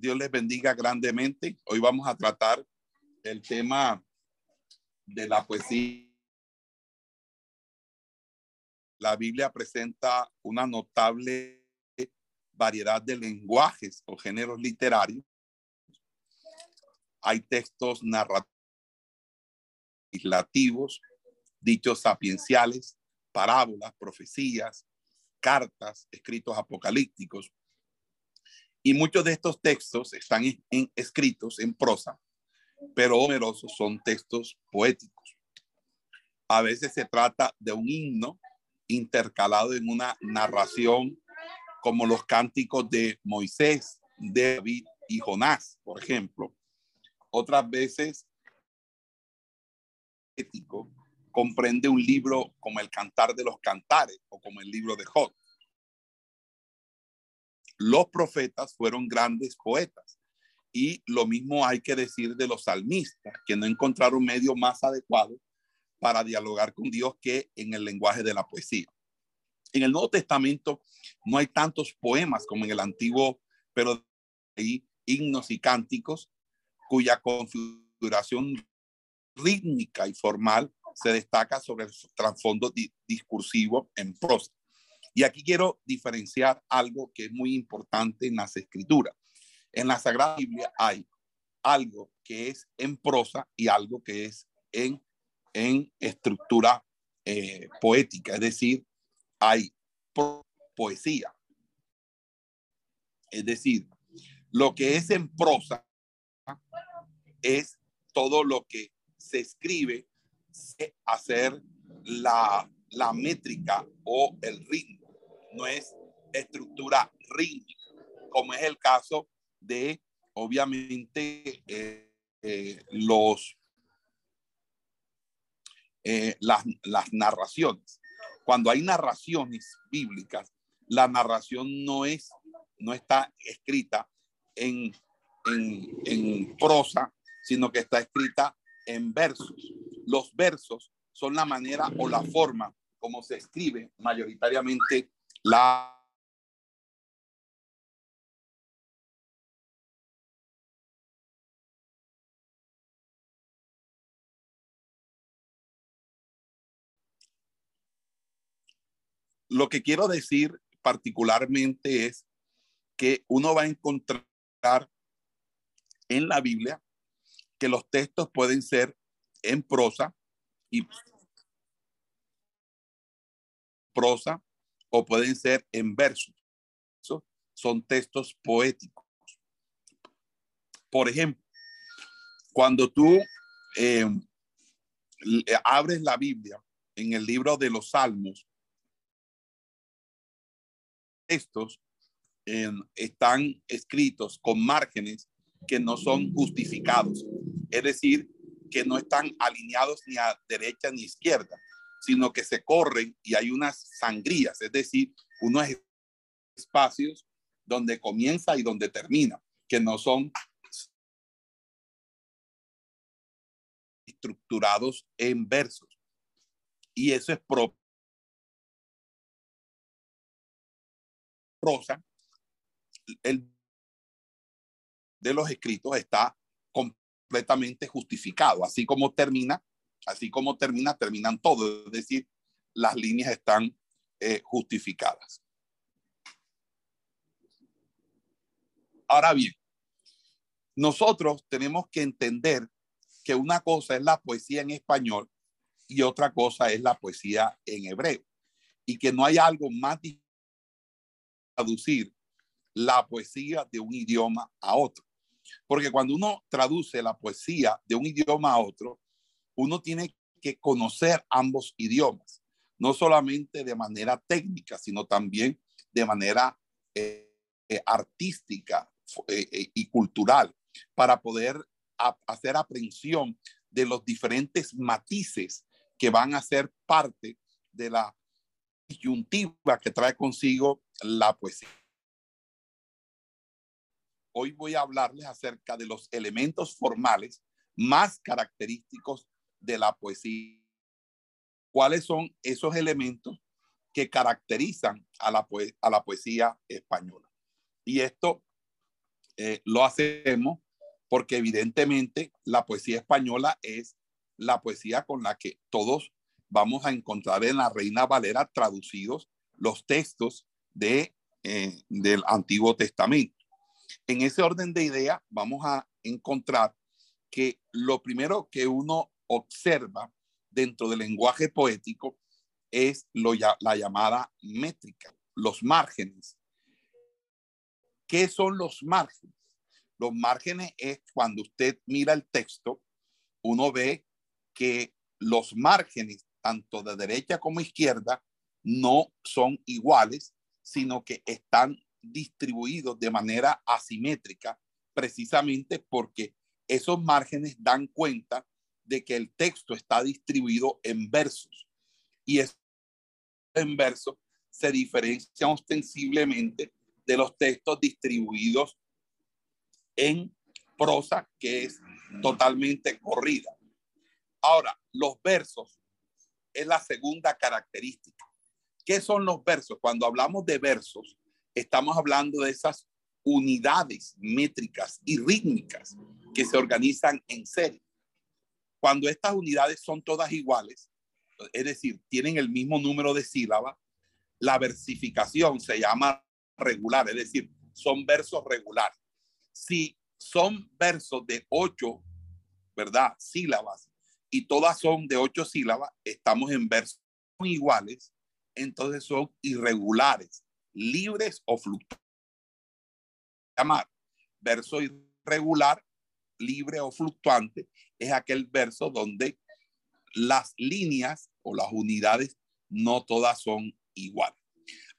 Dios les bendiga grandemente. Hoy vamos a tratar el tema de la poesía. La Biblia presenta una notable variedad de lenguajes o géneros literarios. Hay textos narrativos, dichos sapienciales, parábolas, profecías, cartas, escritos apocalípticos, y muchos de estos textos están escritos en prosa, pero numerosos son textos poéticos. A veces se trata de un himno intercalado en una narración como los cánticos de Moisés, David y Jonás, por ejemplo. Otras veces ético comprende un libro como el Cantar de los Cantares o como el libro de Job los profetas fueron grandes poetas. Y lo mismo hay que decir de los salmistas, que no encontraron medio más adecuado para dialogar con Dios que en el lenguaje de la poesía. En el Nuevo Testamento no hay tantos poemas como en el Antiguo, pero hay himnos y cánticos cuya configuración rítmica y formal se destaca sobre el trasfondo discursivo en prosa. Y aquí quiero diferenciar algo que es muy importante en las escrituras. En la Sagrada Biblia hay algo que es en prosa y algo que es en, en estructura eh, poética, es decir, hay poesía. Es decir, lo que es en prosa es todo lo que se escribe, hacer la, la métrica o el ritmo no es estructura rítmica, como es el caso de, obviamente, eh, eh, los, eh, las, las narraciones. Cuando hay narraciones bíblicas, la narración no es, no está escrita en, en, en prosa, sino que está escrita en versos. Los versos son la manera o la forma como se escribe mayoritariamente Lo que quiero decir particularmente es que uno va a encontrar en la Biblia que los textos pueden ser en prosa y prosa o pueden ser en versos. Son textos poéticos. Por ejemplo, cuando tú eh, abres la Biblia en el libro de los Salmos, estos están escritos con márgenes que no son justificados, es decir, que no están alineados ni a derecha ni izquierda, sino que se corren y hay unas sangrías, es decir, unos espacios donde comienza y donde termina, que no son estructurados en versos. Y eso es propio. Prosa, el de los escritos está completamente justificado, así como termina Así como termina, terminan todos, es decir, las líneas están eh, justificadas. Ahora bien, nosotros tenemos que entender que una cosa es la poesía en español y otra cosa es la poesía en hebreo. Y que no hay algo más difícil traducir la poesía de un idioma a otro. Porque cuando uno traduce la poesía de un idioma a otro, uno tiene que conocer ambos idiomas, no solamente de manera técnica, sino también de manera eh, eh, artística eh, y cultural, para poder hacer aprehensión de los diferentes matices que van a ser parte de la disyuntiva que trae consigo la poesía. Hoy voy a hablarles acerca de los elementos formales más característicos de la poesía. ¿Cuáles son esos elementos que caracterizan a la, a la poesía española? Y esto eh, lo hacemos porque evidentemente la poesía española es la poesía con la que todos vamos a encontrar en la Reina Valera traducidos los textos de, eh, del Antiguo Testamento. En ese orden de idea vamos a encontrar que lo primero que uno observa dentro del lenguaje poético es lo, la llamada métrica, los márgenes. ¿Qué son los márgenes? Los márgenes es cuando usted mira el texto, uno ve que los márgenes, tanto de derecha como izquierda, no son iguales, sino que están distribuidos de manera asimétrica, precisamente porque esos márgenes dan cuenta de que el texto está distribuido en versos y es en versos se diferencia ostensiblemente de los textos distribuidos en prosa que es totalmente corrida. Ahora, los versos es la segunda característica. ¿Qué son los versos? Cuando hablamos de versos, estamos hablando de esas unidades métricas y rítmicas que se organizan en serie. Cuando estas unidades son todas iguales, es decir, tienen el mismo número de sílabas, la versificación se llama regular, es decir, son versos regulares. Si son versos de ocho, ¿verdad? Sílabas y todas son de ocho sílabas, estamos en versos iguales, entonces son irregulares, libres o fluctuantes. Llamar verso irregular, libre o fluctuante es aquel verso donde las líneas o las unidades no todas son iguales.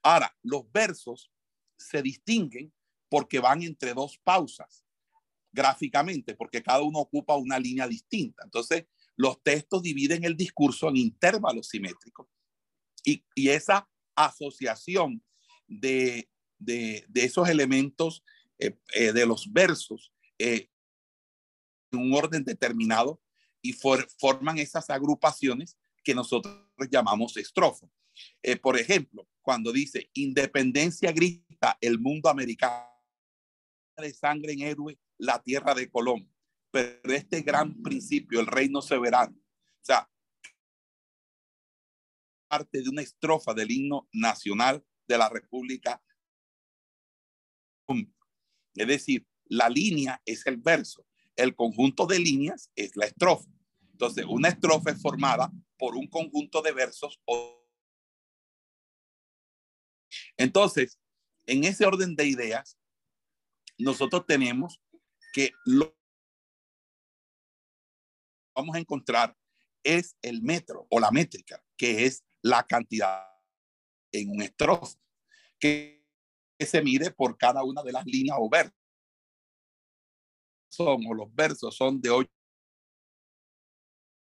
Ahora, los versos se distinguen porque van entre dos pausas gráficamente, porque cada uno ocupa una línea distinta. Entonces, los textos dividen el discurso en intervalos simétricos y, esa asociación de, esos elementos eh, eh, de los versos eh, un orden determinado y forman esas agrupaciones que nosotros llamamos estrofas. por ejemplo, cuando dice independencia grita el mundo americano de sangre en héroe la tierra de Colón. Pero este gran principio, el reino soberano, o sea, parte de una estrofa del himno nacional de la República. Es decir, la línea es el verso, el conjunto de líneas es la estrofa. Entonces, una estrofa es formada por un conjunto de versos. Entonces, en ese orden de ideas, nosotros tenemos que lo vamos a encontrar es el metro o la métrica, que es la cantidad en un estrofe, que, se mide por cada una de las líneas o versos. Son, o los versos son de ocho.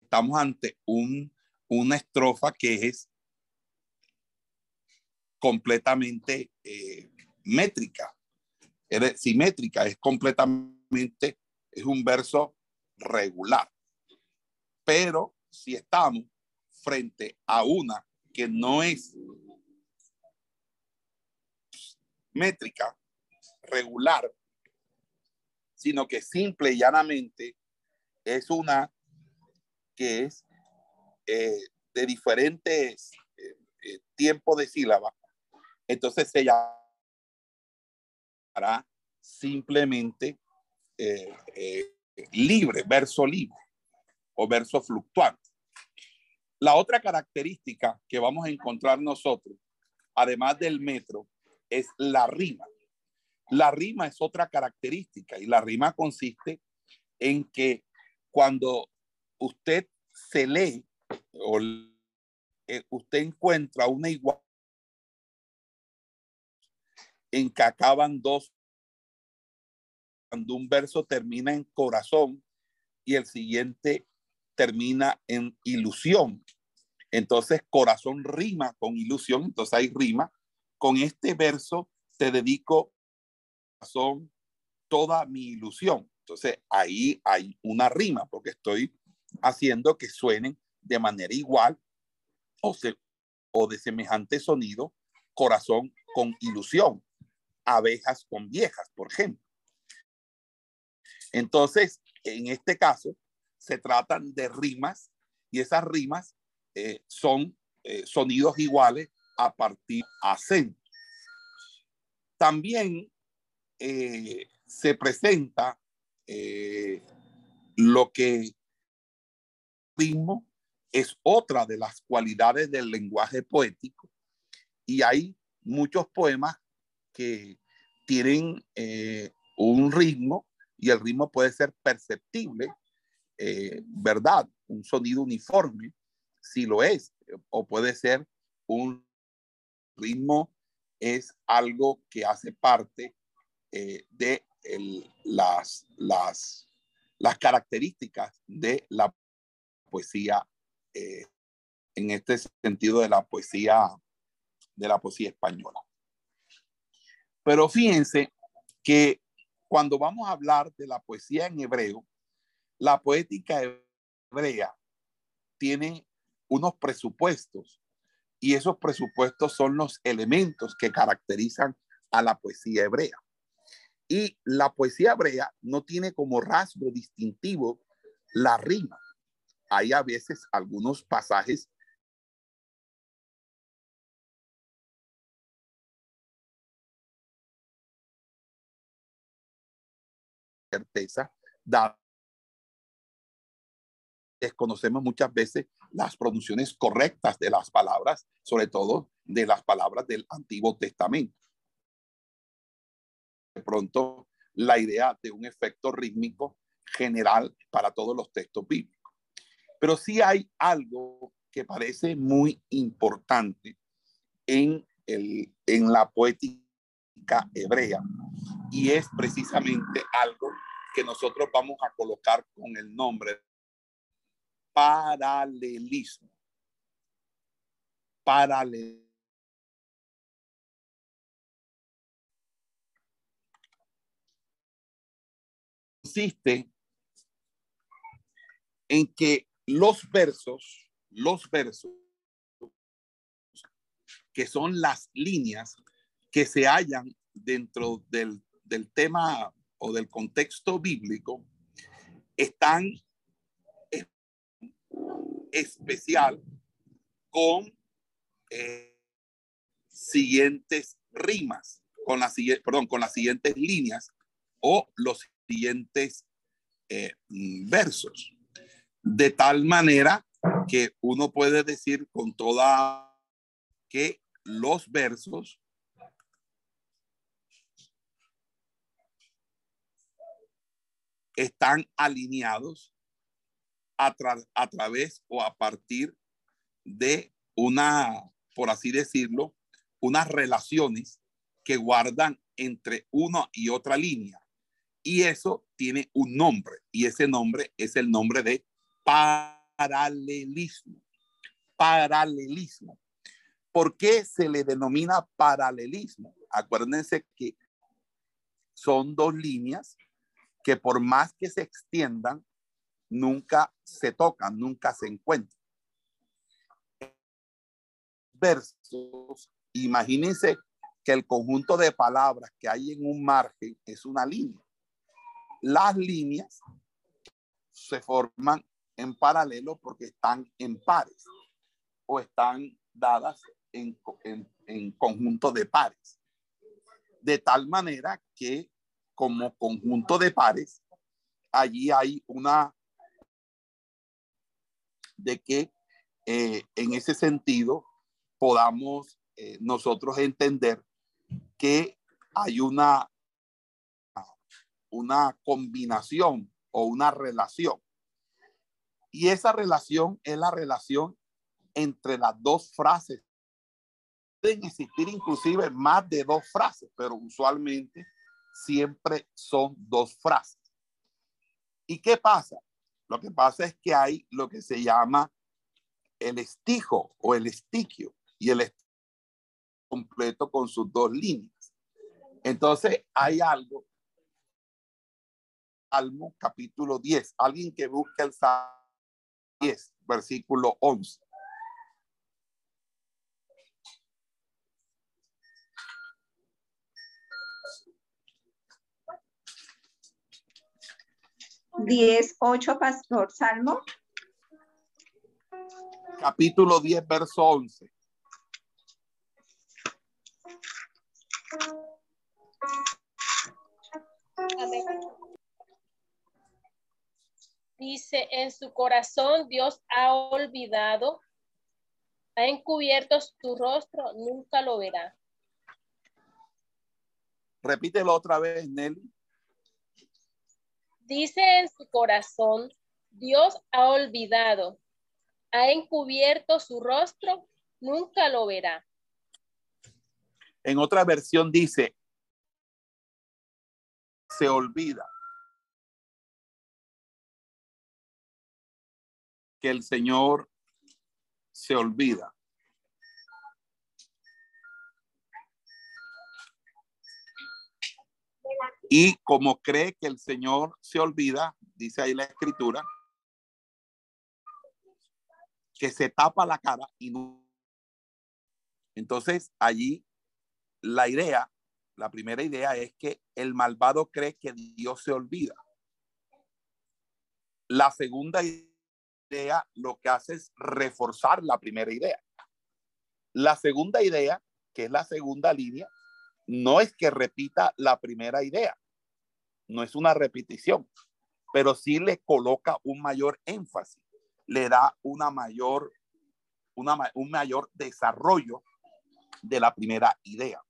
Estamos ante un, una estrofa que es completamente eh, métrica, es simétrica, es completamente, es un verso regular. Pero si estamos frente a una que no es métrica, regular, sino que simple y llanamente es una que es eh, de diferentes eh, eh, tiempos de sílaba, entonces se llama simplemente libre, verso libre o verso fluctuante. La otra característica que vamos a encontrar nosotros, además del metro, es la rima. La rima es otra característica y la rima consiste en que cuando usted se lee o eh, usted encuentra una igual en que acaban dos cuando un verso termina en corazón y el siguiente termina en ilusión. Entonces, corazón rima con ilusión, entonces hay rima. Con este verso te dedico corazón toda mi ilusión. Entonces, ahí hay una rima porque estoy haciendo que suenen de manera igual o, o de semejante sonido, corazón con ilusión, abejas con viejas, por ejemplo. Entonces, en este caso, se tratan de rimas y esas rimas eh, son eh, sonidos iguales a partir acento. También eh, se presenta lo que ritmo es otra de las cualidades del lenguaje poético y hay muchos poemas que tienen un ritmo y el ritmo puede ser perceptible, eh, ¿verdad? Un sonido uniforme, si lo es, o puede ser un ritmo, es algo que hace parte eh, de las, las, las características de la poesía, eh, en este sentido de la poesía, de la poesía española. Pero fíjense que cuando vamos a hablar de la poesía en hebreo, la poética hebrea tiene unos presupuestos y esos presupuestos son los elementos que caracterizan a la poesía hebrea. Y la poesía hebrea no tiene como rasgo distintivo la rima. Hay a veces algunos pasajes certeza, desconocemos muchas veces las pronunciaciones correctas de las palabras, sobre todo de las palabras del Antiguo Testamento. De pronto, la idea de un efecto rítmico general para todos los textos bíblicos. Pero sí hay algo que parece muy importante en, el, en la poética hebrea y es precisamente algo que nosotros vamos a colocar con el nombre paralelismo. Paralelismo. Consiste en que los versos, los versos, que son las líneas que se hallan dentro del, del tema o del contexto bíblico están especial con eh, siguientes rimas, con las, perdón, con las siguientes líneas o los siguientes eh, versos. De tal manera que uno puede decir con toda que los versos están alineados a, a través o a partir de una, por así decirlo, unas relaciones que guardan entre una y otra línea. Y eso tiene un nombre, y ese nombre es el nombre de paralelismo. Paralelismo. ¿Por qué se le denomina paralelismo? Acuérdense que son dos líneas que por más que se extiendan, nunca se tocan, nunca se encuentran. Versos, imagínense que el conjunto de palabras que hay en un margen es una línea. Las líneas se forman en paralelo porque están en pares o están dadas en, en, conjunto de pares. De tal manera que como conjunto de pares, allí hay una de que eh, en ese sentido podamos eh, nosotros entender que hay una, una combinación o una relación. Y esa relación es la relación entre las dos frases. Pueden existir inclusive más de dos frases, pero usualmente siempre son dos frases. ¿Y qué pasa? Lo que pasa es que hay lo que se llama el estijo o el estiquio y el completo con sus dos líneas. Entonces hay algo. Salmo capítulo 10. Alguien que busque el Salmo 10, versículo 11. Diez, ocho, Pastor Salmo. Capítulo 10, verso 11. Dice, en su corazón Dios ha olvidado, ha encubierto su rostro, nunca lo verá. Repítelo otra vez, Nelly. Dice en su corazón, Dios ha olvidado, ha encubierto su rostro, nunca lo verá. En otra versión dice, se olvida que el Señor se olvida. Y como cree que el Señor se olvida, dice ahí la escritura, que se tapa la cara y no. Entonces allí la idea, la primera idea es que el malvado cree que Dios se olvida. La segunda idea lo que hace es reforzar la primera idea. La segunda idea, que es la segunda línea, no es que repita la primera idea, no es una repetición, pero sí le coloca un mayor énfasis, le da una mayor, una, un mayor desarrollo de la primera idea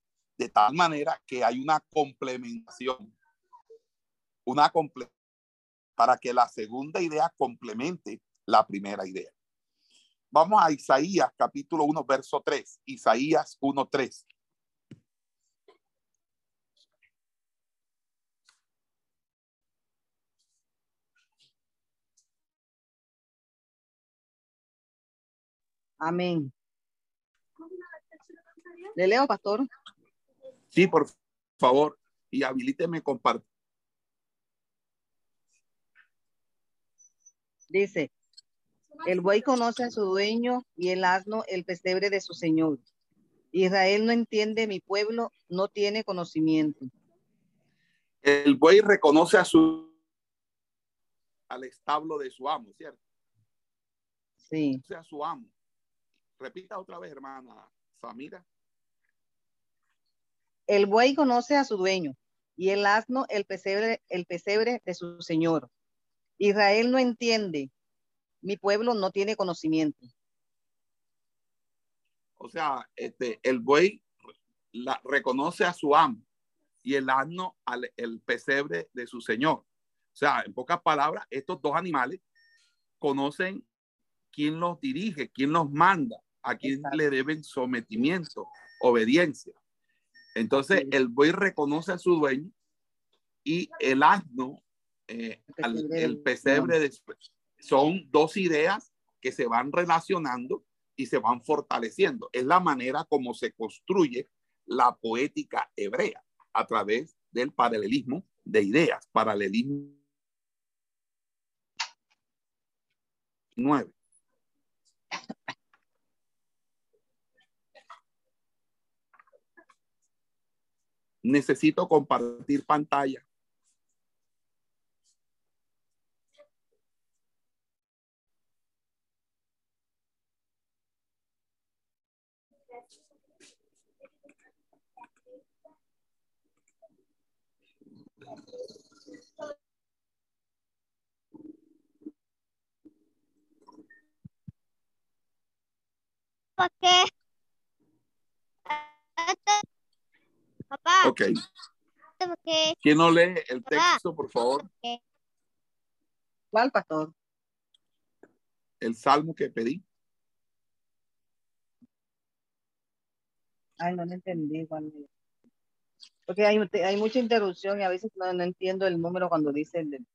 de tal manera que hay una complementación, una comple para que la segunda idea complemente la primera idea. Vamos a Isaías capítulo 1, verso 3. Isaías 1, 3. Amén. ¿Le leo, pastor? Sí, por favor, y habilíteme compartir. Dice, el buey conoce a su dueño y el asno el pesebre de su señor. Israel no entiende, mi pueblo no tiene conocimiento. El buey reconoce a su al establo de su amo, ¿cierto? Sí. O sea, su amo. Repita otra vez, hermana Samira. El buey conoce a su dueño y el asno el pesebre, el pesebre de su señor. Israel no entiende, mi pueblo no tiene conocimiento. O sea, este, el buey la, reconoce a su amo y el asno al el pesebre de su señor. O sea, en pocas palabras, estos dos animales conocen quién los dirige, quién los manda, a quién le deben sometimiento, obediencia. Entonces el buey reconoce a su dueño y el asno, eh, el pesebre, de, son dos ideas que se van relacionando y se van fortaleciendo. Es la manera como se construye la poética hebrea a través del paralelismo de ideas, paralelismo 9. necesito compartir pantalla. ¿Por qué? Papá. Ok. ¿Quién no lee el texto, por favor? ¿Cuál, pastor? El salmo que pedí. Ay, no me entendí. Porque hay, hay mucha interrupción y a veces no, no entiendo el número cuando dice el,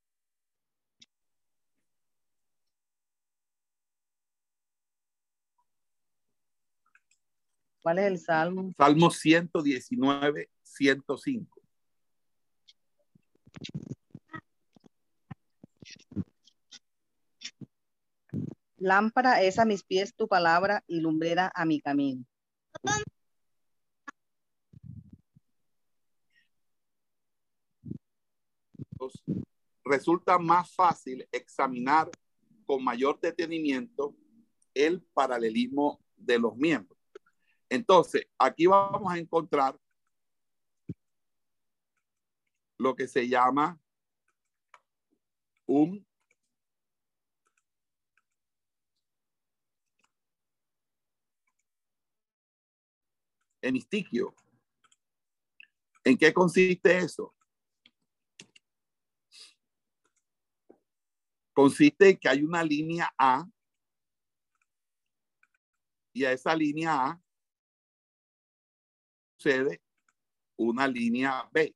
¿Cuál es el salmo? Salmo 119, 105. Lámpara es a mis pies tu palabra y lumbrera a mi camino. Resulta más fácil examinar con mayor detenimiento el paralelismo de los miembros. Entonces, aquí vamos a encontrar lo que se llama un hemistiquio. ¿En qué consiste eso? Consiste en que hay una línea A y a esa línea A una línea B.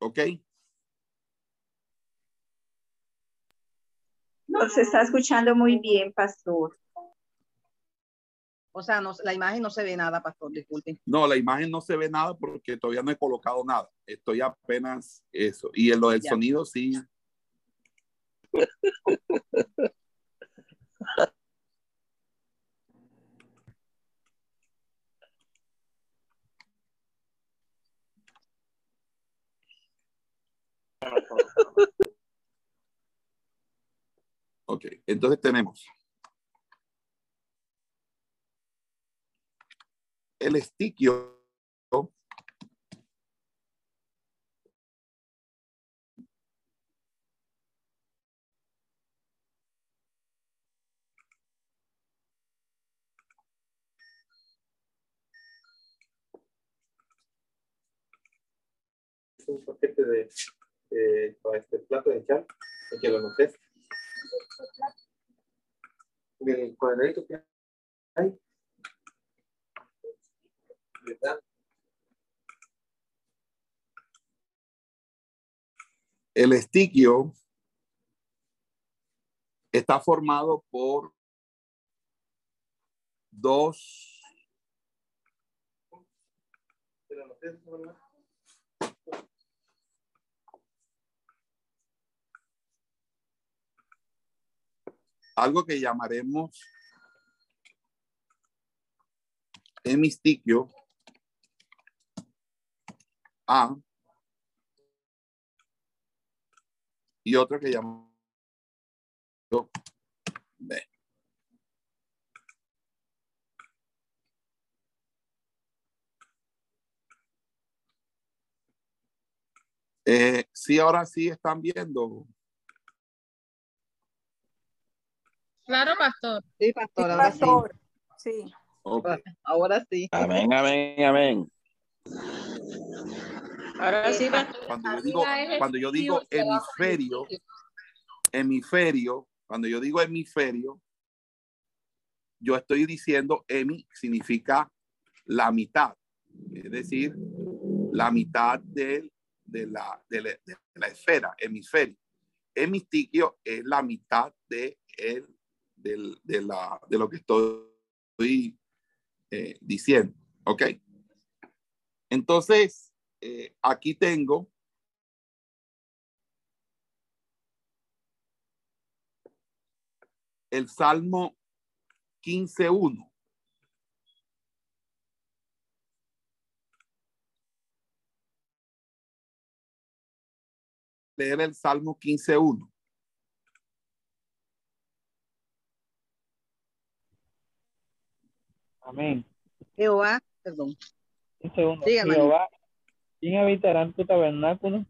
¿Ok? No está escuchando muy bien, pastor. O sea, no, la imagen no se ve nada, pastor, disculpe. No, la imagen no se ve nada porque todavía no he colocado nada. Estoy apenas eso. Y en lo del Ya. sonido sí. Ok, entonces tenemos el estiquio un paquete de eh, para este plato de chal, que lo noté. El cuadradito que hay. El estiquio está formado por dos algo que llamaremos hemistiquio A y otro que llamamos B. Eh, sí, ahora sí están viendo. Claro, pastor. Sí, pastor, ahora sí. Ahora sí. Amén, amén, amén. Ahora sí. Cuando yo digo, cuando yo digo hemisferio, hemisferio, cuando yo digo hemisferio, yo estoy diciendo hemi significa la mitad, es decir, la mitad del- de, la, de, la, de la esfera, hemisferio. Hemistiquio es la mitad de, el, del- de, la, de lo que estoy eh, diciendo, ¿ok? Entonces, eh, aquí tengo el Salmo 15.1. Leer el Salmo 15.1. Amén. Jehová, perdón. Jehová, ¿quién habitará en tu tabernáculo?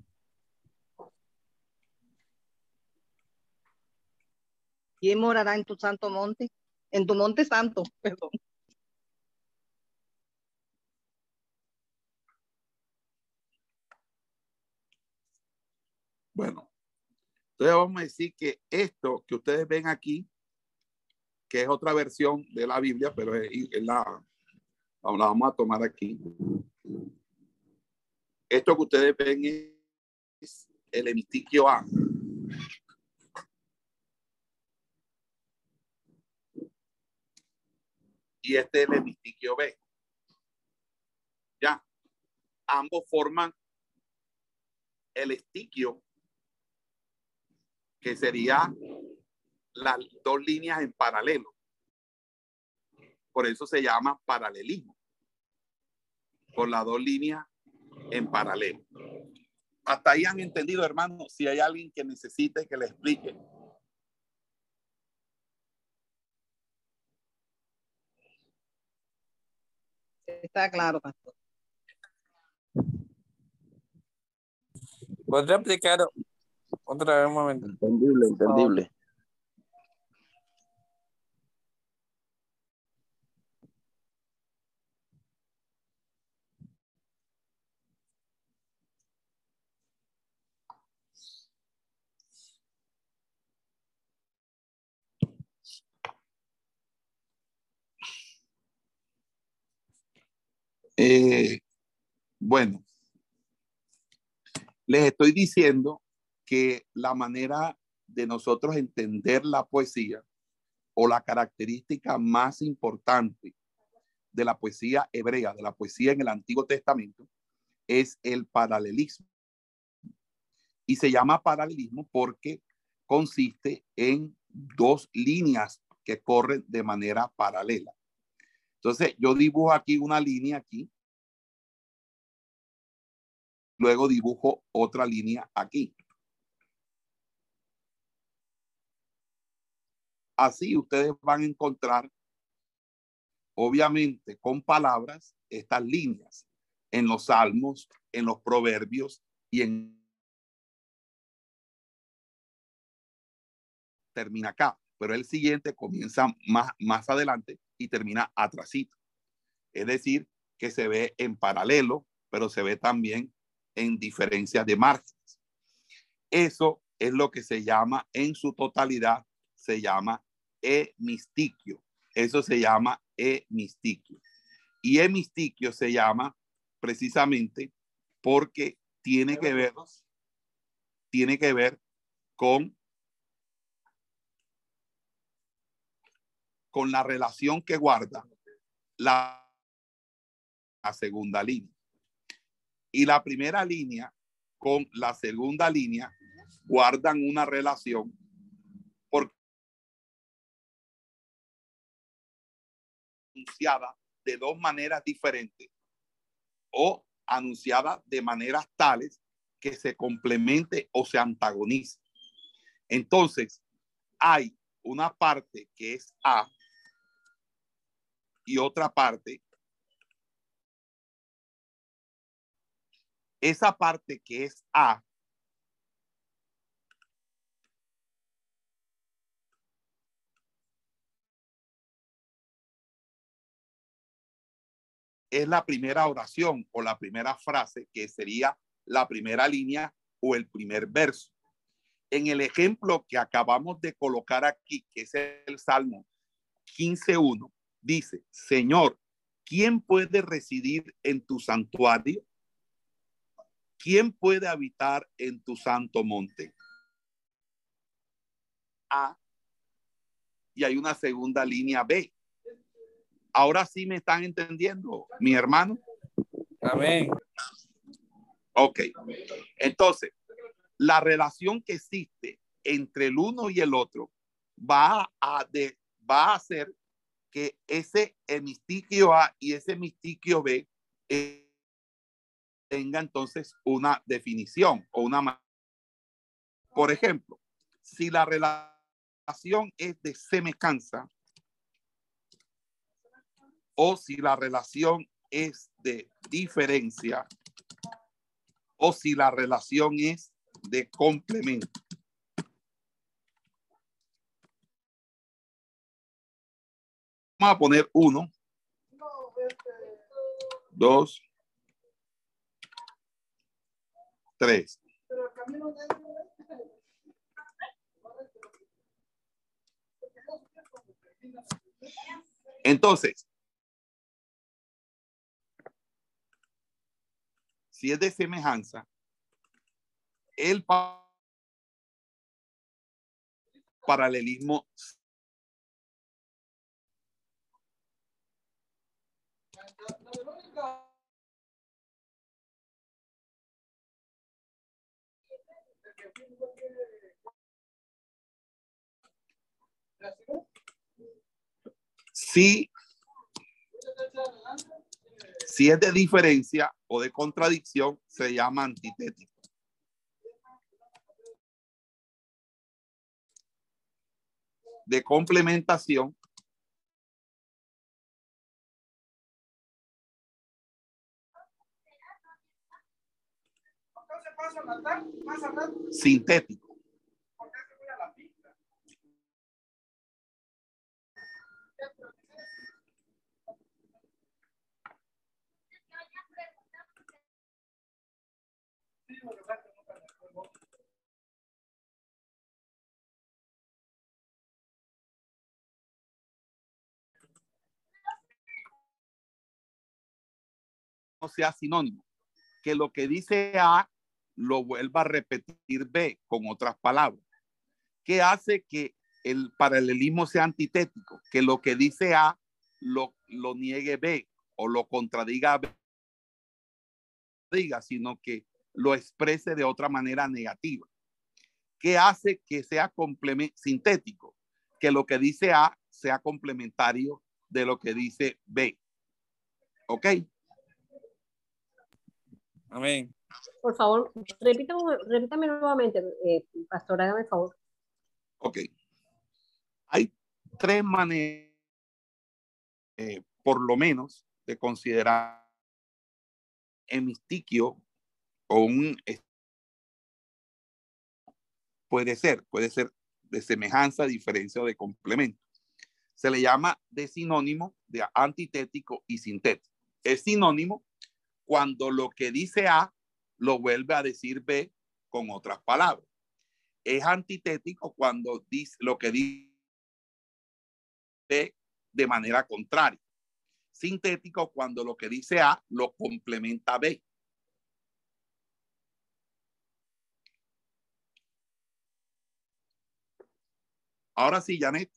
¿Quién morará en tu santo monte? En tu monte santo, perdón. Bueno, entonces vamos a decir que esto que ustedes ven aquí, que es otra versión de la Biblia, pero es, es la, la vamos a tomar aquí. Esto que ustedes ven es el hemistiquio A. Y este es el hemistiquio B. Ya. Ambos forman el estiquio, que sería las dos líneas en paralelo. Por eso se llama paralelismo. Por las dos líneas en paralelo. Hasta ahí han entendido, hermanos, si hay alguien que necesite que le explique. Está claro, pastor. ¿Podría explicar otra vez un momento? Entendible, entendible. Eh, bueno, les estoy diciendo que la manera de nosotros entender la poesía o la característica más importante de la poesía hebrea, de la poesía en el Antiguo Testamento, es el paralelismo. Y se llama paralelismo porque consiste en dos líneas que corren de manera paralela. Entonces, yo dibujo aquí una línea aquí. Luego dibujo otra línea aquí. Así ustedes van a encontrar, obviamente, con palabras, estas líneas en los salmos, en los proverbios y en... Termina acá, pero el siguiente comienza más, más adelante y termina atrasito. Es decir, que se ve en paralelo, pero se ve también en diferencias de márgenes. Eso es lo que se llama en su totalidad, se llama hemistiquio. Eso se llama hemistiquio. Y hemistiquio se llama precisamente porque tiene que ver, tiene que ver con con la relación que guarda la, segunda línea. Y la primera línea con la segunda línea guardan una relación anunciada de dos maneras diferentes o anunciada de maneras tales que se complemente o se antagonice. Entonces, hay una parte que es A y otra parte. Esa parte que es A es la primera oración o la primera frase que sería la primera línea o el primer verso. En el ejemplo que acabamos de colocar aquí, que es el Salmo 15.1, dice, Señor, ¿quién puede residir en tu santuario? ¿Quién puede habitar en tu santo monte? A. Y hay una segunda línea B. Ahora sí me están entendiendo, mi hermano. Amén. Ok. Entonces, la relación que existe entre el uno y el otro va a, de, va a hacer que ese hemistiquio A y ese hemistiquio B eh, tenga entonces una definición o una... Por ejemplo, si la relación es de semejanza o si la relación es de diferencia o si la relación es de complemento. Vamos a poner 1, 2, 3. Entonces, si es de semejanza, el paralelismo si, si es de diferencia o de contradicción, se llama antitético. De complementación, sintético. No sea sinónimo. Que lo que dice A lo vuelva a repetir B con otras palabras. ¿Qué hace que el paralelismo sea antitético? Que lo que dice A lo, lo niegue B o lo contradiga B, diga, sino que lo exprese de otra manera negativa. ¿Qué hace que sea sintético? Que lo que dice A sea complementario de lo que dice B. ¿Ok? Amén. Por favor, repítame, repítame nuevamente, eh, pastor, hágame el favor. Ok. Hay tres maneras, eh, por lo menos, de considerar hemistiquio o un... Puede ser, puede ser de semejanza, diferencia o de complemento. Se le llama de sinónimo, de antitético y sintético. Es sinónimo cuando lo que dice A lo vuelve a decir B con otras palabras es antitético cuando dice lo que dice B de manera contraria. Sintético cuando lo que dice A lo complementa B. Ahora sí, Janet.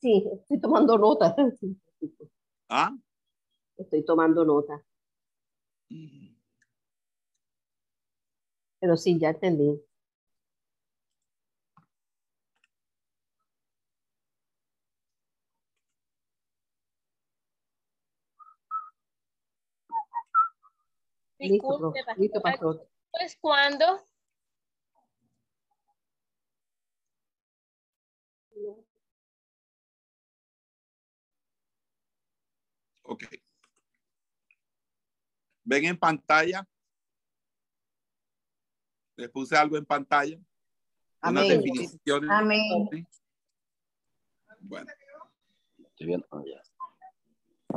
Sí, estoy tomando nota. ¿Ah? Estoy tomando nota. Pero sí, ya entendí. Listo, Disculpe, profe. Listo, pastor. Pues cuando Ok. ¿Ven en pantalla? Les puse algo en pantalla. Unas Amén. definiciones. Amén. Sí. Bueno, Estoy viendo. ah, ya.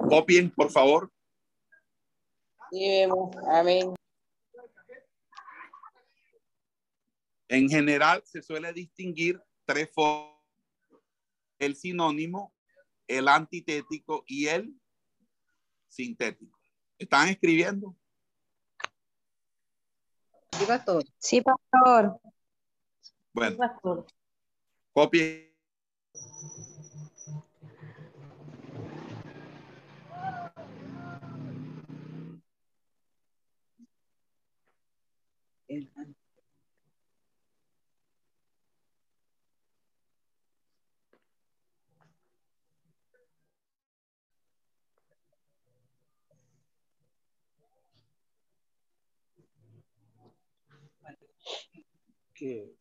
copien, por favor. Sí. Amén. En general se suele distinguir tres formas. El sinónimo, el antitético y el sintético. ¿Están escribiendo? Sí, pastor. Sí, pastor. Bueno, Pastor. copien. El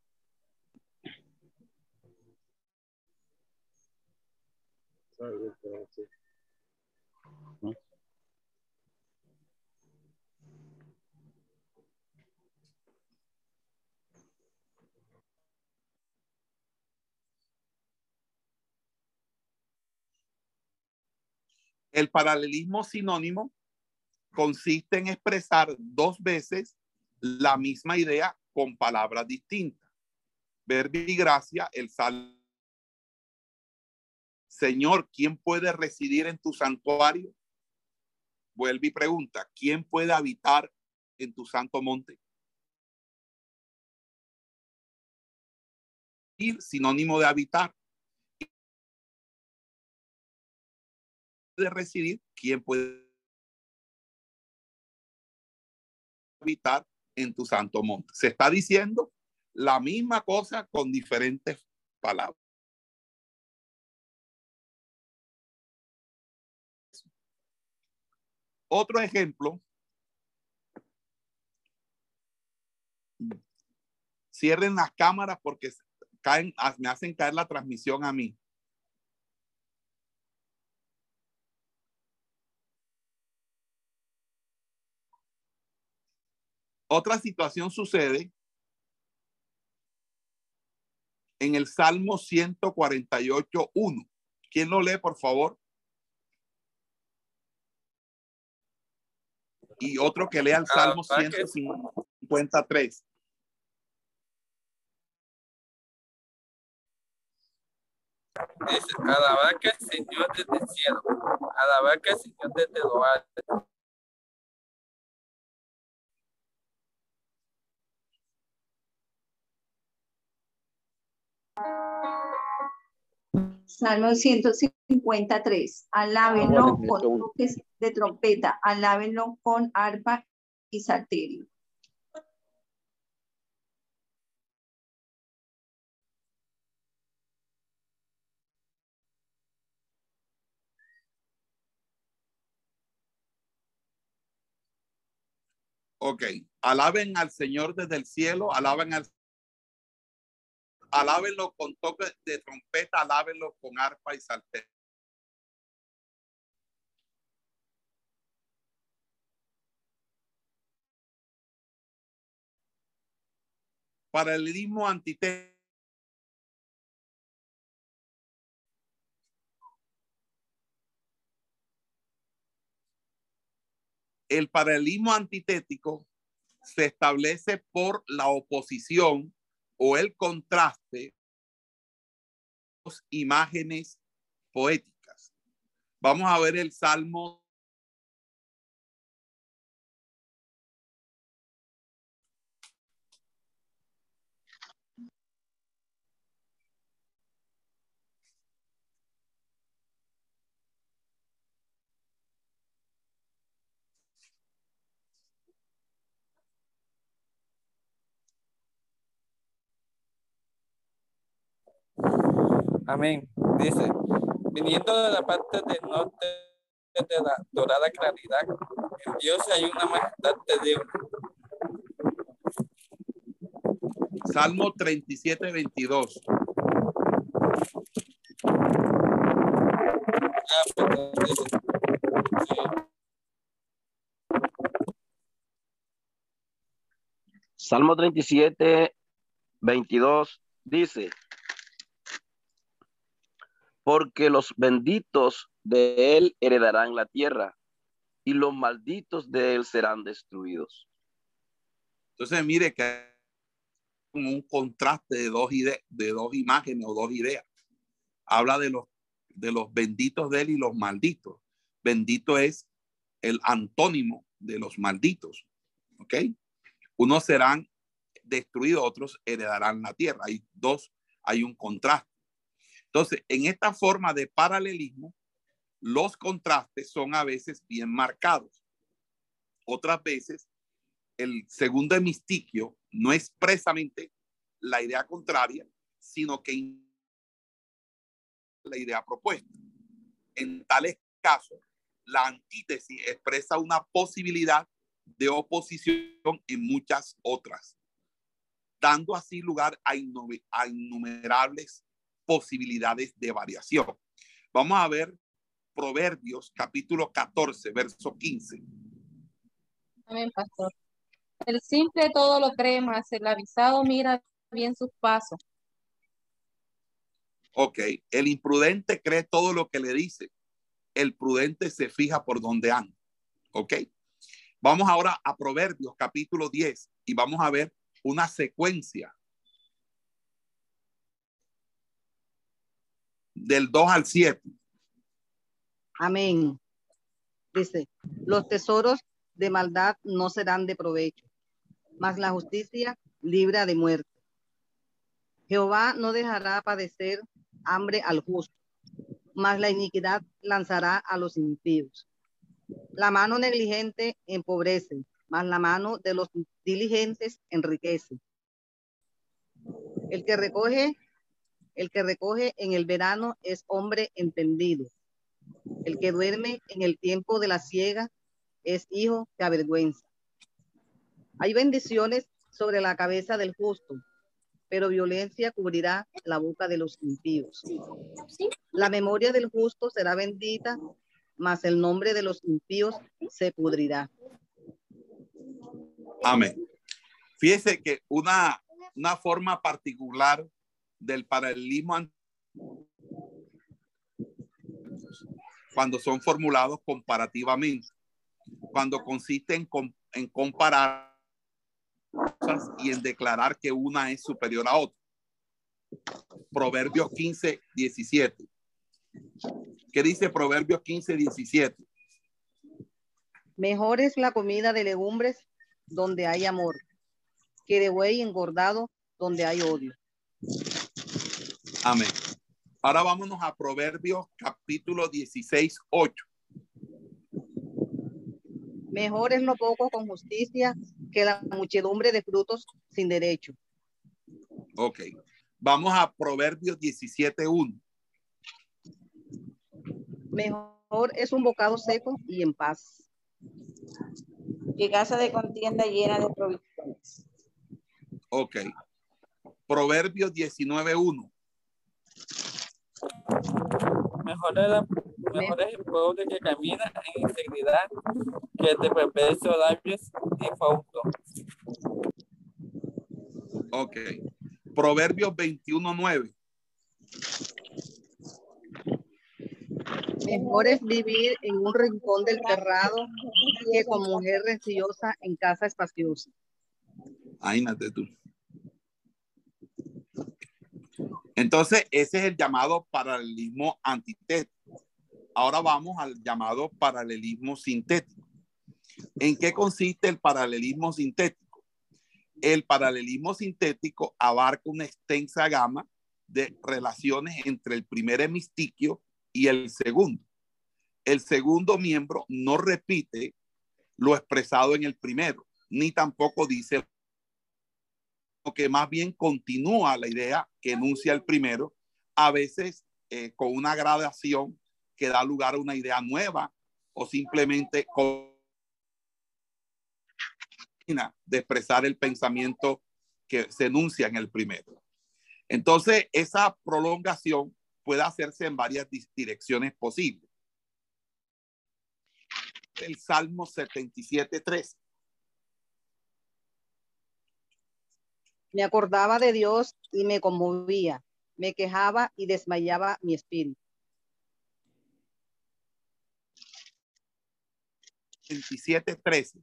paralelismo sinónimo consiste en expresar dos veces la misma idea con palabras distintas. verbigracia, el salmo. Señor, ¿quién puede residir en tu santuario? Vuelve y pregunta, ¿quién puede habitar en tu santo monte? Sinónimo de habitar. De residir, ¿quién puede habitar en tu santo monte? Se está diciendo la misma cosa con diferentes palabras. Otro ejemplo. Cierren las cámaras porque caen, me hacen caer la transmisión a mí. Otra situación sucede en el Salmo 148.1. ¿Quién lo lee, por favor? Y otro que lea el Salmo 153. Dice, alabar que el Señor desde el cielo, alabar que el Señor desde lo alto. Salmo 153. Alábenlo con toques de trompeta, alábenlo con arpa y salterio. Ok, alaben al Señor desde el cielo, alaben al alábenlo con toques de trompeta, alábenlo con arpa y salterio. Paralelismo antitético. El paralelismo antitético se establece por la oposición o el contraste imágenes poéticas. Vamos a ver el Salmo Amén. Dice, viniendo de la parte del norte de la dorada claridad, en Dios hay una majestad de Dios. Salmo 37, 22. Ah, perdón, dice, sí. Salmo 37, 22 dice, porque los benditos de él heredarán la tierra y los malditos de él serán destruidos. Entonces, mire que un contraste de dos, ide- de dos imágenes o dos ideas. Habla de los, de los benditos de él y los malditos. Bendito es el antónimo de los malditos. ¿Ok? Unos serán destruidos, otros heredarán la tierra. Hay dos, hay un contraste. Entonces, en esta forma de paralelismo, los contrastes son a veces bien marcados. Otras veces, el segundo hemistiquio no expresamente la idea contraria, sino que la idea propuesta. En tales casos, la antítesis expresa una posibilidad de oposición en muchas otras, dando así lugar a innumerables posibilidades de variación. Vamos a ver Proverbios capítulo 14, verso 15. Amén, pastor. El simple todo lo cree, más el avisado mira bien sus pasos. Ok, el imprudente cree todo lo que le dice. El prudente se fija por donde anda. Ok. Vamos ahora a Proverbios capítulo 10 y vamos a ver una secuencia del 2 al 7. Amén. Dice, los tesoros de maldad no serán de provecho, mas la justicia libra de muerte. Jehová no dejará padecer hambre al justo, mas la iniquidad lanzará a los impíos. La mano negligente empobrece, mas la mano de los diligentes enriquece. El que recoge, el que recoge en el verano es hombre entendido. El que duerme en el tiempo de la ciega es hijo que avergüenza. Hay bendiciones sobre la cabeza del justo, pero violencia cubrirá la boca de los impíos. La memoria del justo será bendita, mas el nombre de los impíos se pudrirá. Amén. Fíjese que una, una forma particular del paralelismo an- cuando son formulados comparativamente, cuando consiste en, en comparar y en declarar que una es superior a otra. Proverbios 15, 17. ¿Qué dice Proverbios 15, 17? Mejor es la comida de legumbres donde hay amor, que de buey engordado donde hay odio. Amén. Ahora vámonos a Proverbios capítulo 16, 8. Mejor es lo poco con justicia que la muchedumbre de frutos sin derecho. Ok. Vamos a Proverbios 17, 1. Mejor es un bocado seco y en paz. Que casa de contienda llena de provisiones. Ok. Proverbios 19, 1. Mejor es, la- mejor es el pobre que camina en integridad que de perversos labios y fausto. Ok. Proverbios 21, 9. Mejor es vivir en un rincón del terrado que con mujer rencillosa en casa espaciosa. Imagínate tú. Entonces, ese es el llamado paralelismo antitético. Ahora vamos al llamado paralelismo sintético. ¿En qué consiste el paralelismo sintético? El paralelismo sintético abarca una extensa gama de relaciones entre el primer hemistiquio y el segundo. El segundo miembro no repite lo expresado en el primero, ni tampoco dice que más bien continúa la idea que enuncia el primero, a veces eh, con una gradación que da lugar a una idea nueva o simplemente con de expresar el pensamiento que se enuncia en el primero. Entonces, esa prolongación puede hacerse en varias di- direcciones posibles. El Salmo 77.3. Me acordaba de Dios y me conmovía. Me quejaba y desmayaba mi espíritu. 27.13.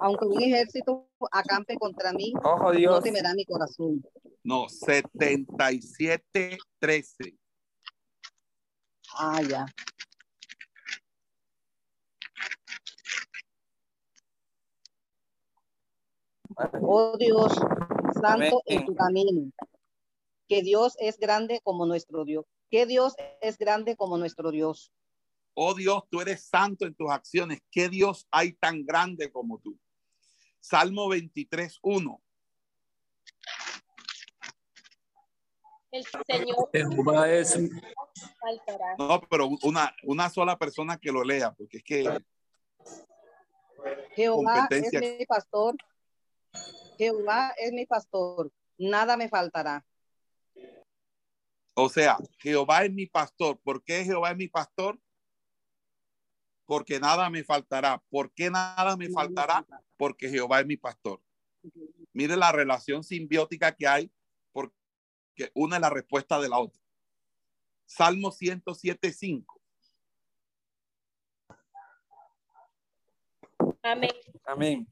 Aunque un ejército acampe contra mí, Ojo no Dios, temerá mi corazón. No, 77.13. Ah, ya. Oh Dios, santo en tu camino. Que Dios es grande como nuestro Dios. Que Dios es grande como nuestro Dios. Oh Dios, tú eres santo en tus acciones. ¿Qué Dios hay tan grande como tú? Salmo 23.1. El Señor Jehová es. No, pero una, una sola persona que lo lea, porque es que Jehová Competencia. es mi pastor. Jehová es mi pastor. Nada me faltará. O sea, Jehová es mi pastor. ¿Por qué Jehová es mi pastor? Porque nada me faltará. ¿Por qué nada me faltará? Porque Jehová es mi pastor. Mire la relación simbiótica que hay, porque una es la respuesta de la otra. Salmo 107.5. Amén. amén.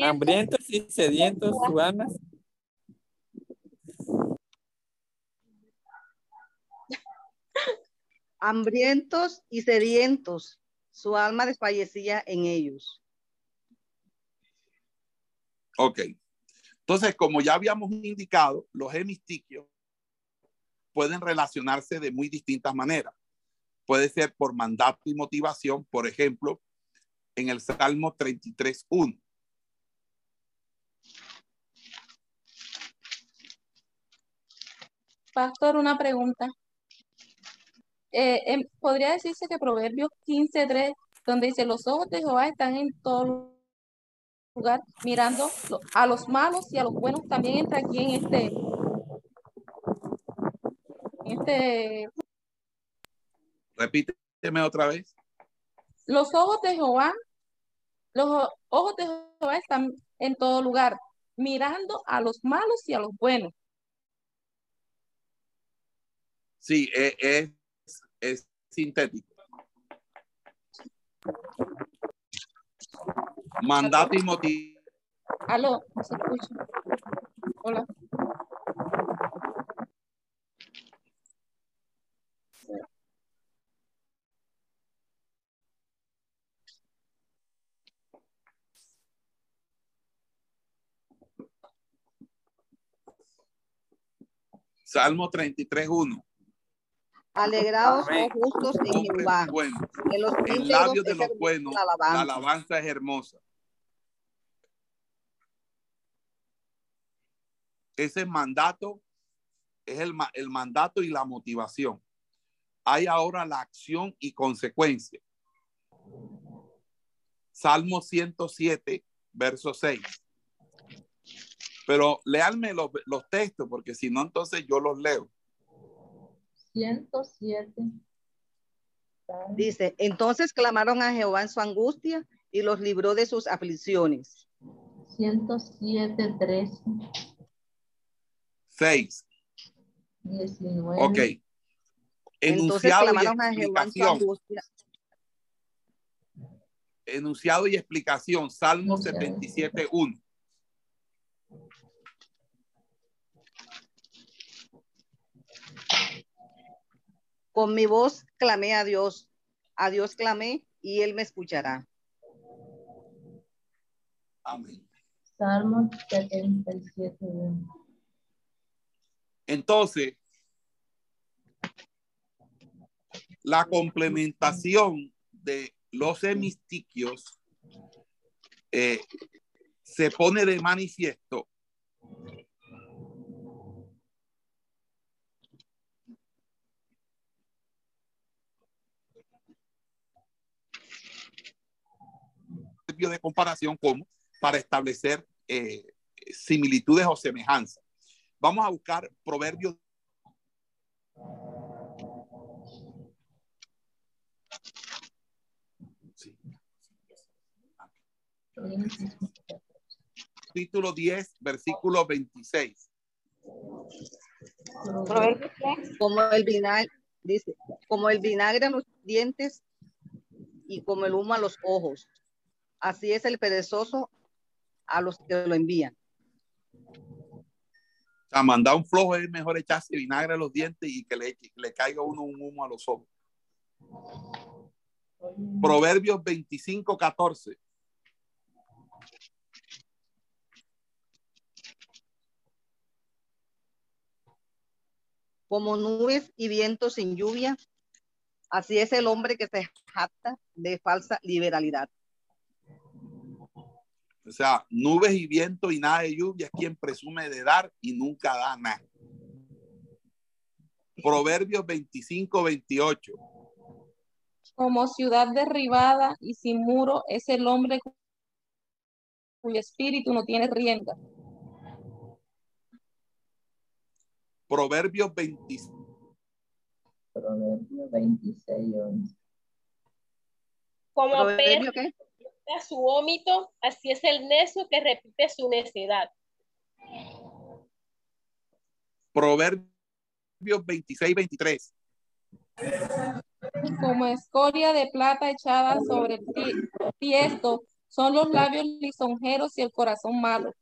Hambrientos y sedientos su alma. Hambrientos y sedientos, su alma desfallecía en ellos. Ok. Entonces, como ya habíamos indicado, los hemistiquios pueden relacionarse de muy distintas maneras. Puede ser por mandato y motivación, por ejemplo, en el Salmo 33.1. Pastor, una pregunta. Eh, em, ¿Podría decirse que Proverbios 15.3, donde dice, los ojos de Jehová están en todo lugar, mirando a los malos y a los buenos, también entra aquí en este, en este, Repíteme otra vez. los ojos de Jehová, los ojos de Jehová están en todo lugar, mirando a los malos y a los buenos. Sí, e- es, es sintético. Mandato y motivación. Aló, no se escucha. Hola. Salmo 33.1. Alegraos, oh justos en Jehová. buenos. En los En labios de los buenos, la la alabanza. es hermosa. Ese mandato es el, el mandato y la motivación. Hay ahora la acción y consecuencia. Salmo 107, verso 6. Pero leanme los, los textos, porque si no, entonces yo los leo. 107. Dice, entonces clamaron a Jehová en su angustia y los libró de sus aflicciones. 107, 13, 6. 19. Ok. Entonces Enunciado y clamaron a Jehová en su explicación. angustia. Enunciado y explicación. Salmo Enunciado. 77, 1. Con mi voz clamé a Dios. A Dios clamé y él me escuchará. Amén. Salmo 77. Entonces, la complementación de los hemistiquios eh, se pone de manifiesto de comparación como para establecer eh, similitudes o semejanzas. Vamos a buscar proverbios capítulo 10, versículo 26. Proverbios qué? Como el vinagre, dice, como el vinagre a los dientes y como el humo a los ojos. Así es el perezoso a los que lo envían. O sea, mandar un flojo es mejor echarse vinagre a los dientes y que le, eche- le caiga uno un humo a los ojos. Proverbios 25, 14. Como nubes y vientos sin lluvia, así es el hombre que se jacta de falsa liberalidad. O sea, nubes y viento y nada de lluvia es quien presume de dar y nunca da nada. Proverbios 25, 28. Como ciudad derribada y sin muro es el hombre cu- cuyo espíritu no tiene rienda. Proverbios 20 Proverbio 26, 11. Como ¿Proverbio perro qué? A su vómito, así es el necio que repite su necedad. Proverbios 26, 23. Como escoria de plata echada sobre el ti- tiesto, son los labios lisonjeros y el corazón malo.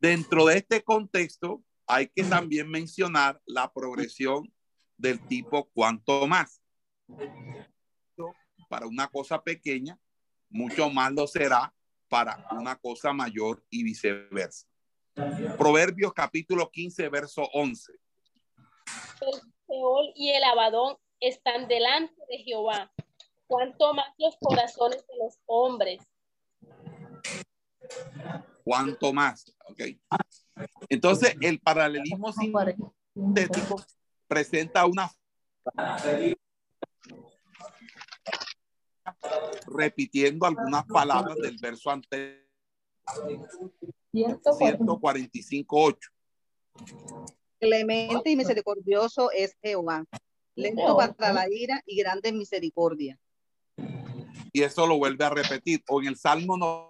Dentro de este contexto, hay que también mencionar la progresión del tipo cuanto más. Para una cosa pequeña, mucho más lo será para una cosa mayor y viceversa. Proverbios capítulo 15, verso 11. El Seol y el Abadón están delante de Jehová. Cuanto más los corazones de los hombres. Cuanto más, ok. Entonces, el paralelismo sintético presenta una repitiendo algunas palabras del verso anterior. 145.8. Clemente y misericordioso es Jehová, lento para la ira y grande misericordia. Y eso lo vuelve a repetir. O en el Salmo no.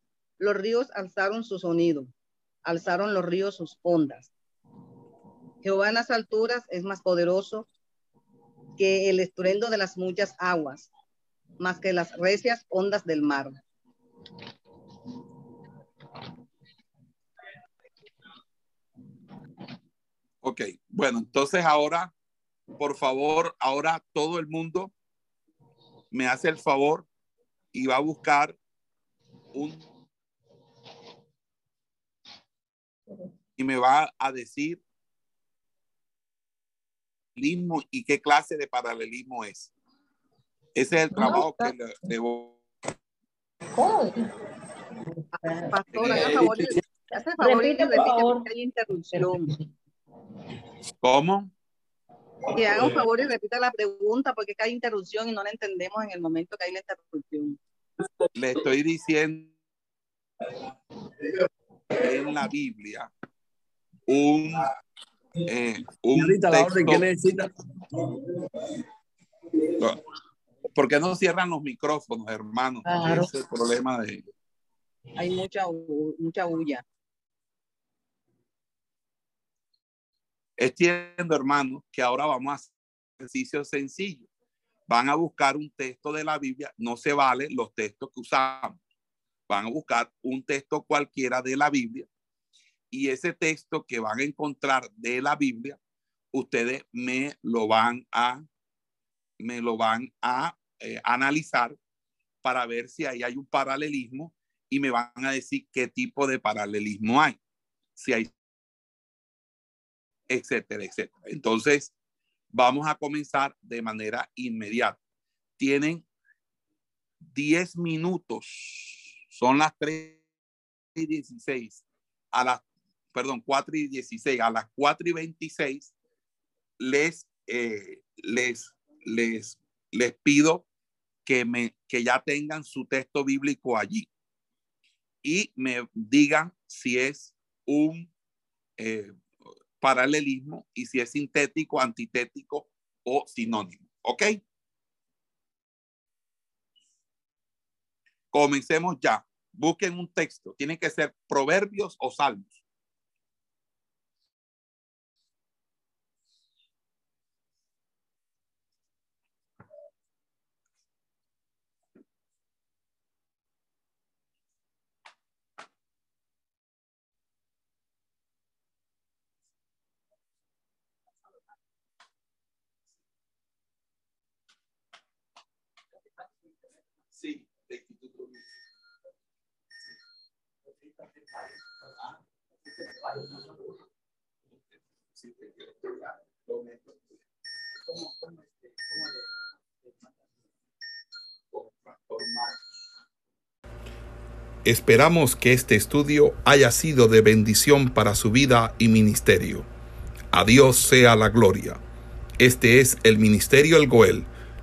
los ríos alzaron su sonido, alzaron los ríos sus ondas. Jehová en las alturas es más poderoso que el estruendo de las muchas aguas, más que las recias ondas del mar. Ok, bueno, entonces ahora, por favor, ahora todo el mundo me hace el favor y va a buscar un... Y me va a decir y qué clase de paralelismo es. Ese es el trabajo que le, le voy. Pastor, haga favor, y- hace favor y Repite, por repite favor. porque hay interrupción. ¿Cómo? Que haga un favor y repita la pregunta porque que hay interrupción y no la entendemos en el momento que hay la interrupción. Le estoy diciendo en la Biblia un, eh, un Señorita, la orden, ¿qué texto- necesita? ¿Por qué no cierran los micrófonos, hermanos? Claro. Ese es el problema de... Hay mucha, mucha bulla. Entiendo, hermanos, que ahora vamos a hacer un ejercicio sencillo. Van a buscar un texto de la Biblia, no se vale los textos que usamos. Van a buscar un texto cualquiera de la Biblia y ese texto que van a encontrar de la Biblia, ustedes me lo van a, me lo van a eh, analizar para ver si ahí hay un paralelismo y me van a decir qué tipo de paralelismo hay. Si hay etcétera, etcétera. Entonces, vamos a comenzar de manera inmediata. Tienen 10 minutos, son las 3 y 16, a las, perdón, 4 y 16, a las 4 y 26, les, eh, les, les, les pido que, me, que ya tengan su texto bíblico allí y me digan si es un eh, paralelismo y si es sintético, antitético o sinónimo. ¿Ok? Comencemos ya. Busquen un texto. Tiene que ser proverbios o salmos. Sí, de Instituto Bíblico. Sí, te quiero explicar. Lo meto. ¿Cómo- cómo este- cómo le- le matan? Con Pastor Marcos. Esperamos que este estudio haya sido de bendición para su vida y ministerio. A Dios sea la gloria. Este es el Ministerio El Goel,